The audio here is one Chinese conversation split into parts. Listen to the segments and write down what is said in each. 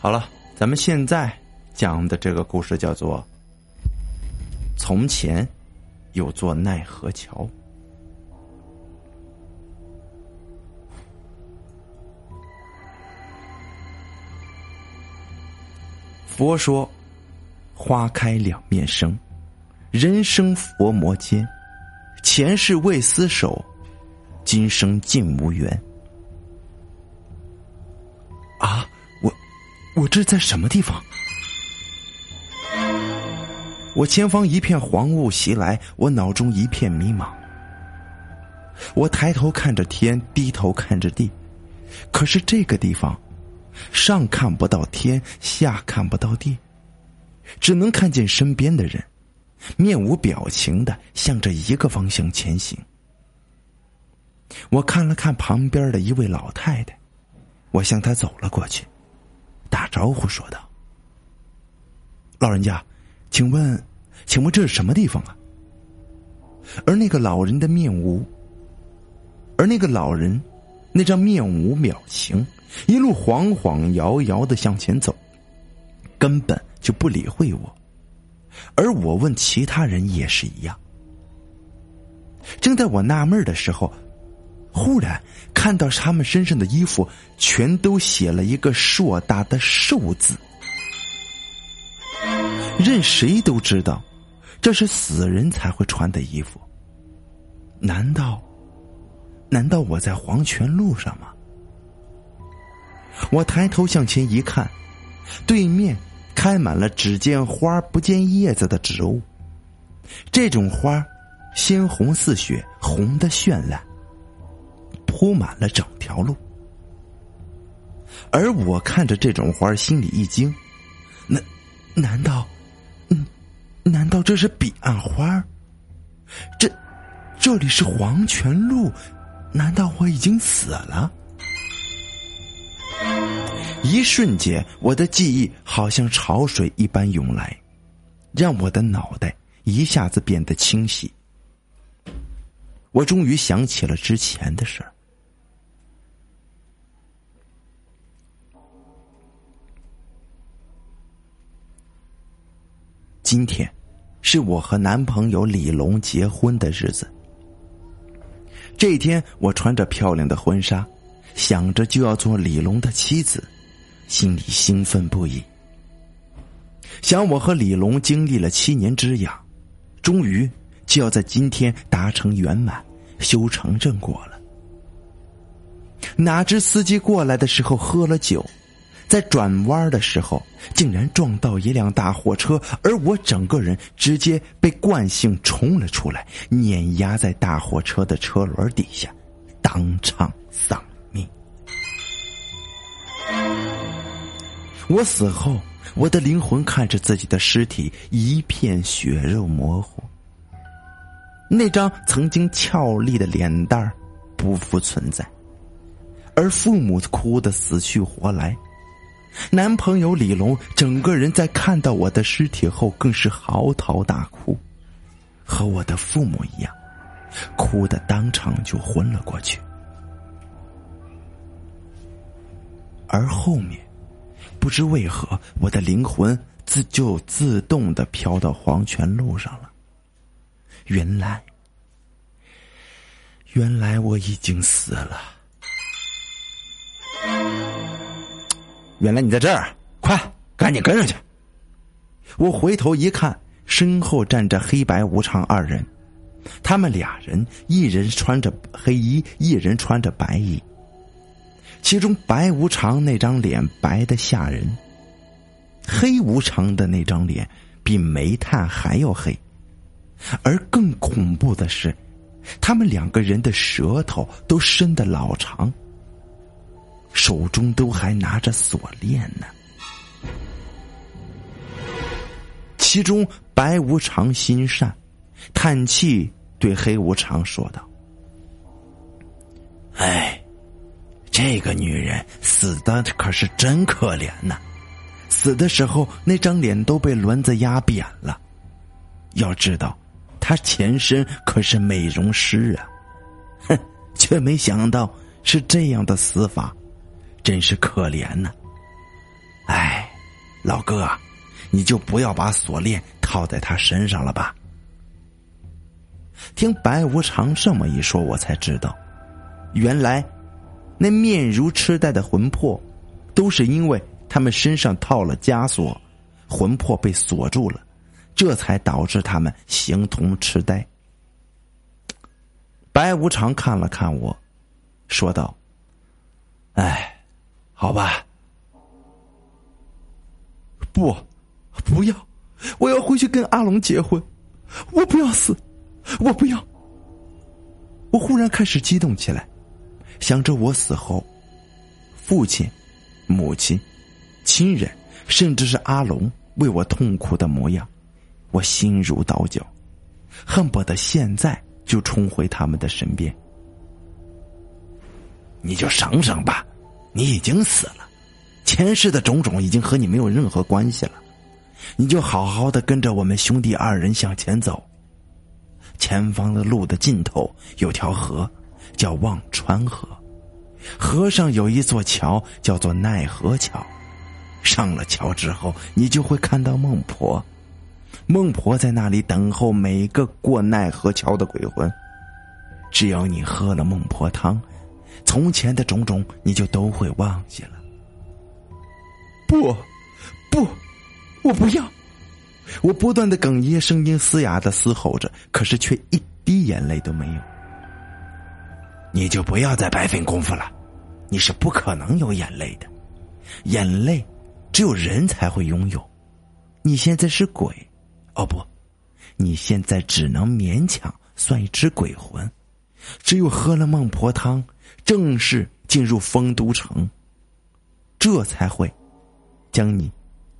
好了，咱们现在讲的这个故事叫做《从前有座奈何桥》。佛说：“花开两面生，人生佛魔间。前世未厮守，今生尽无缘。”我这在什么地方？我前方一片黄雾袭来，我脑中一片迷茫。我抬头看着天，低头看着地，可是这个地方。上看不到天，下看不到地，只能看见身边的人，面无表情的向着一个方向前行。我看了看旁边的一位老太太，我向她走了过去，打招呼说道：“老人家，请问，请问这是什么地方啊？”而那个老人的面无，而那个老人，那张面无表情。一路晃晃摇摇的向前走，根本就不理会我，而我问其他人也是一样。正在我纳闷的时候，忽然看到他们身上的衣服全都写了一个硕大的“寿”字，任谁都知道，这是死人才会穿的衣服。难道，难道我在黄泉路上吗？我抬头向前一看，对面开满了只见花不见叶子的植物。这种花鲜红似血，红的绚烂，铺满了整条路。而我看着这种花，心里一惊：难难道，嗯，难道这是彼岸花？这这里是黄泉路？难道我已经死了？一瞬间，我的记忆好像潮水一般涌来，让我的脑袋一下子变得清晰。我终于想起了之前的事儿。今天是我和男朋友李龙结婚的日子。这一天，我穿着漂亮的婚纱，想着就要做李龙的妻子。心里兴奋不已，想我和李龙经历了七年之痒，终于就要在今天达成圆满，修成正果了。哪知司机过来的时候喝了酒，在转弯的时候竟然撞到一辆大货车，而我整个人直接被惯性冲了出来，碾压在大货车的车轮底下，当场丧命。我死后，我的灵魂看着自己的尸体，一片血肉模糊。那张曾经俏丽的脸蛋儿不复存在，而父母哭得死去活来，男朋友李龙整个人在看到我的尸体后更是嚎啕大哭，和我的父母一样，哭的当场就昏了过去，而后面。不知为何，我的灵魂自就自动的飘到黄泉路上了。原来，原来我已经死了。原来你在这儿，快，赶紧跟上去！我回头一看，身后站着黑白无常二人，他们俩人一人穿着黑衣，一人穿着白衣。其中白无常那张脸白的吓人，黑无常的那张脸比煤炭还要黑，而更恐怖的是，他们两个人的舌头都伸得老长，手中都还拿着锁链呢。其中白无常心善，叹气对黑无常说道：“哎。”这个女人死的可是真可怜呐，死的时候那张脸都被轮子压扁了。要知道，她前身可是美容师啊，哼，却没想到是这样的死法，真是可怜呐。哎。老哥，你就不要把锁链套在他身上了吧。听白无常这么一说，我才知道，原来那面如痴呆的魂魄，都是因为他们身上套了枷锁，魂魄被锁住了，这才导致他们形同痴呆。白无常看了看我，说道：“哎，好吧，不，不要，我要回去跟阿龙结婚，我不要死。”我不要！我忽然开始激动起来，想着我死后，父亲、母亲、亲人，甚至是阿龙为我痛苦的模样，我心如刀绞，恨不得现在就冲回他们的身边。你就省省吧，你已经死了，前世的种种已经和你没有任何关系了，你就好好的跟着我们兄弟二人向前走。前方的路的尽头有条河，叫忘川河，河上有一座桥，叫做奈何桥。上了桥之后，你就会看到孟婆，孟婆在那里等候每个过奈何桥的鬼魂。只要你喝了孟婆汤，从前的种种你就都会忘记了。不，不，我不要。我不断的哽咽，声音嘶哑的嘶吼着，可是却一滴眼泪都没有。你就不要再白费功夫了，你是不可能有眼泪的，眼泪只有人才会拥有。你现在是鬼，哦不，你现在只能勉强算一只鬼魂。只有喝了孟婆汤，正式进入丰都城，这才会将你。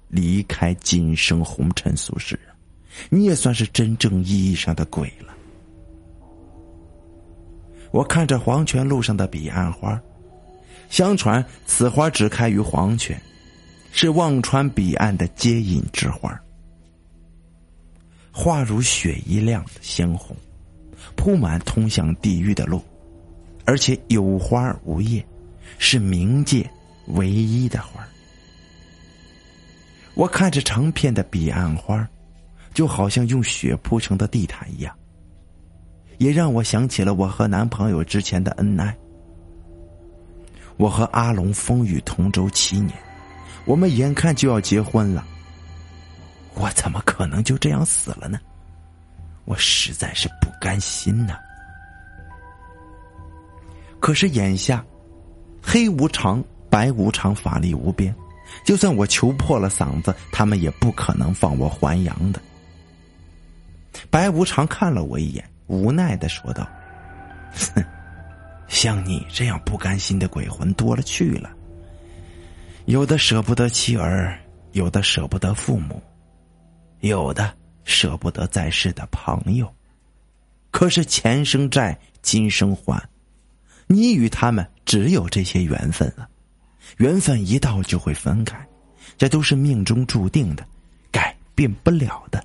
离开今生红尘俗世，你也算是真正意义上的鬼了。我看着黄泉路上的彼岸花，相传此花只开于黄泉，是忘川彼岸的接引之花。花如雪一样的鲜红，铺满通向地狱的路，而且有花无叶，是冥界唯一的花。我看着成片的彼岸花，就好像用雪铺成的地毯一样，也让我想起了我和男朋友之前的恩爱。我和阿龙风雨同舟七年，我们眼看就要结婚了，我怎么可能就这样死了呢？我实在是不甘心呐！可是眼下，黑无常，白无常，法力无边。就算我求破了嗓子，他们也不可能放我还阳的。白无常看了我一眼，无奈的说道：“哼，像你这样不甘心的鬼魂多了去了。有的舍不得妻儿，有的舍不得父母，有的舍不得在世的朋友。可是前生债，今生还，你与他们只有这些缘分了。”缘分一到就会分开，这都是命中注定的，改变不了的。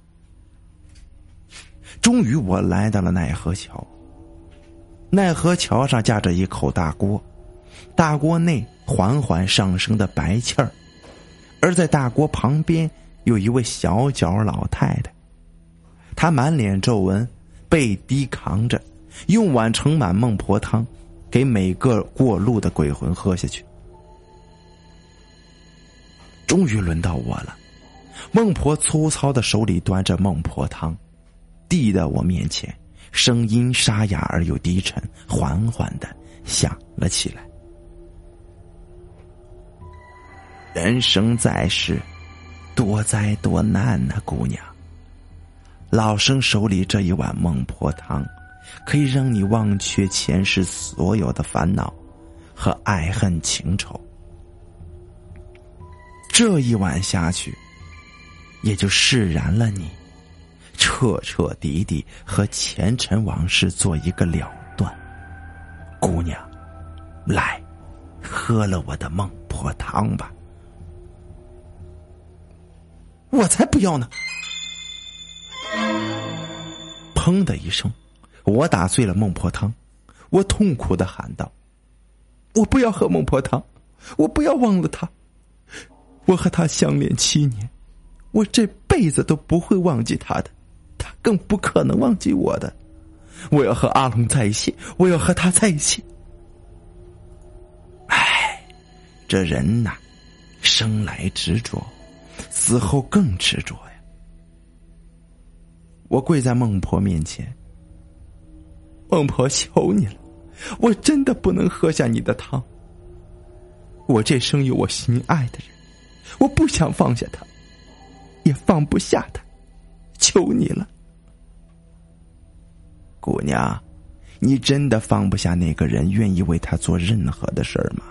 终于，我来到了奈何桥。奈何桥上架着一口大锅，大锅内缓缓上升的白气儿，而在大锅旁边有一位小脚老太太，她满脸皱纹，背低扛着，用碗盛满孟婆汤，给每个过路的鬼魂喝下去。终于轮到我了，孟婆粗糙的手里端着孟婆汤，递到我面前，声音沙哑而又低沉，缓缓的响了起来。人生在世，多灾多难呐，姑娘。老生手里这一碗孟婆汤，可以让你忘却前世所有的烦恼和爱恨情仇。这一碗下去，也就释然了你，彻彻底底和前尘往事做一个了断。姑娘，来，喝了我的孟婆汤吧。我才不要呢！砰的一声，我打碎了孟婆汤，我痛苦的喊道：“我不要喝孟婆汤，我不要忘了他。”我和他相恋七年，我这辈子都不会忘记他的，他更不可能忘记我的。我要和阿龙在一起，我要和他在一起。唉，这人呐，生来执着，死后更执着呀。我跪在孟婆面前，孟婆求你了，我真的不能喝下你的汤。我这生有我心爱的人，我不想放下他，也放不下他，求你了。姑娘，你真的放不下那个人，愿意为他做任何的事儿吗？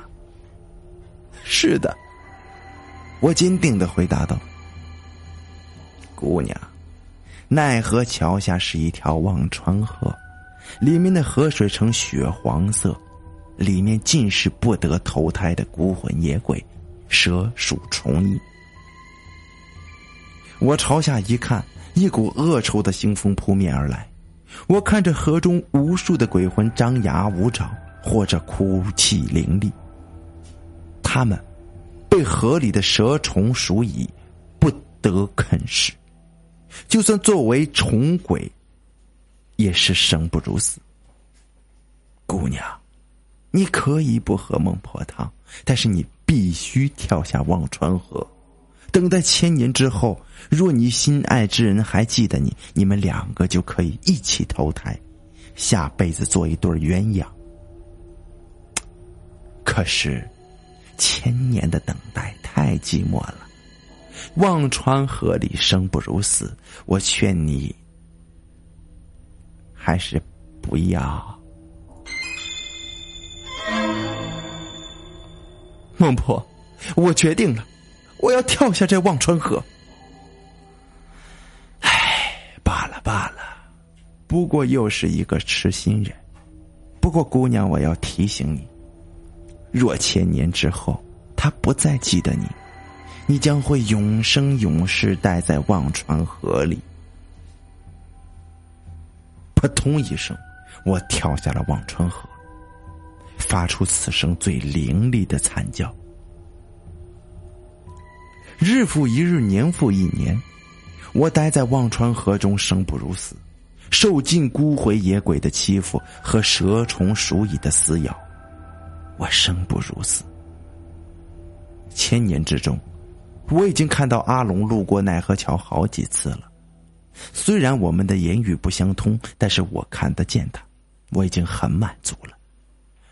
是的，我坚定的回答道。姑娘，奈何桥下是一条忘川河，里面的河水呈血黄色，里面尽是不得投胎的孤魂野鬼、蛇鼠虫蚁。我朝下一看，一股恶臭的腥风扑面而来。我看着河中无数的鬼魂张牙舞爪，或者哭泣伶俐。他们被河里的蛇虫鼠蚁不得啃食，就算作为虫鬼，也是生不如死。姑娘，你可以不喝孟婆汤，但是你必须跳下忘川河。等待千年之后，若你心爱之人还记得你，你们两个就可以一起投胎，下辈子做一对鸳鸯。可是，千年的等待太寂寞了。忘川河里生不如死，我劝你还是不要。孟婆，我决定了。我要跳下这忘川河。唉，罢了罢了，不过又是一个痴心人。不过姑娘，我要提醒你，若千年之后他不再记得你，你将会永生永世待在忘川河里。扑通一声，我跳下了忘川河，发出此生最凌厉的惨叫。日复一日，年复一年，我待在忘川河中，生不如死，受尽孤魂野鬼的欺负和蛇虫鼠蚁的撕咬，我生不如死。千年之中，我已经看到阿龙路过奈何桥好几次了。虽然我们的言语不相通，但是我看得见他，我已经很满足了。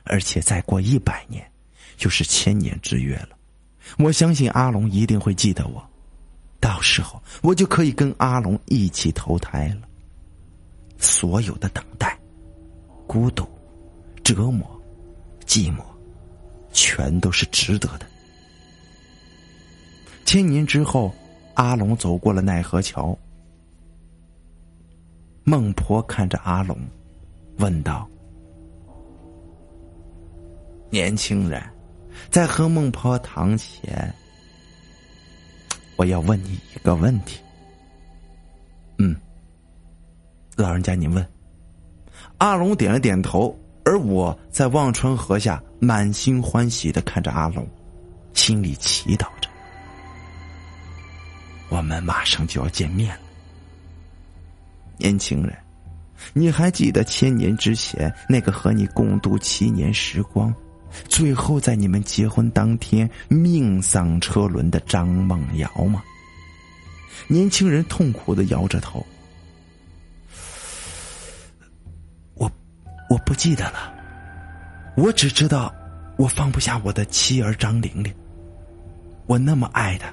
而且再过一百年，就是千年之约了。我相信阿龙一定会记得我，到时候我就可以跟阿龙一起投胎了。所有的等待、孤独、折磨、寂寞，全都是值得的。千年之后，阿龙走过了奈何桥，孟婆看着阿龙，问道：“年轻人。”在喝孟婆汤前，我要问你一个问题。嗯，老人家，您问。阿龙点了点头，而我在忘川河下满心欢喜的看着阿龙，心里祈祷着：我们马上就要见面了。年轻人，你还记得千年之前那个和你共度七年时光？最后，在你们结婚当天命丧车轮的张梦瑶吗？年轻人痛苦的摇着头。我我不记得了，我只知道我放不下我的妻儿张玲玲，我那么爱她，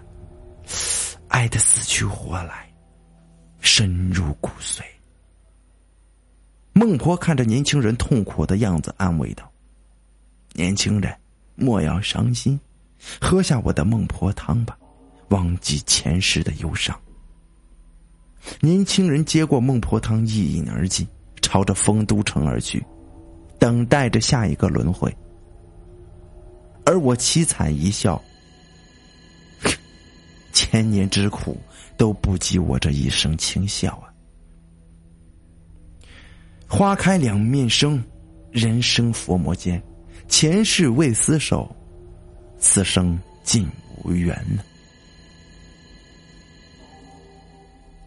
爱的死去活来，深入骨髓。孟婆看着年轻人痛苦的样子，安慰道。年轻人，莫要伤心，喝下我的孟婆汤吧，忘记前世的忧伤。年轻人接过孟婆汤，一饮而尽，朝着丰都城而去，等待着下一个轮回。而我凄惨一笑，千年之苦都不及我这一声轻笑啊！花开两面生，人生佛魔间。前世未厮守，此生尽无缘了。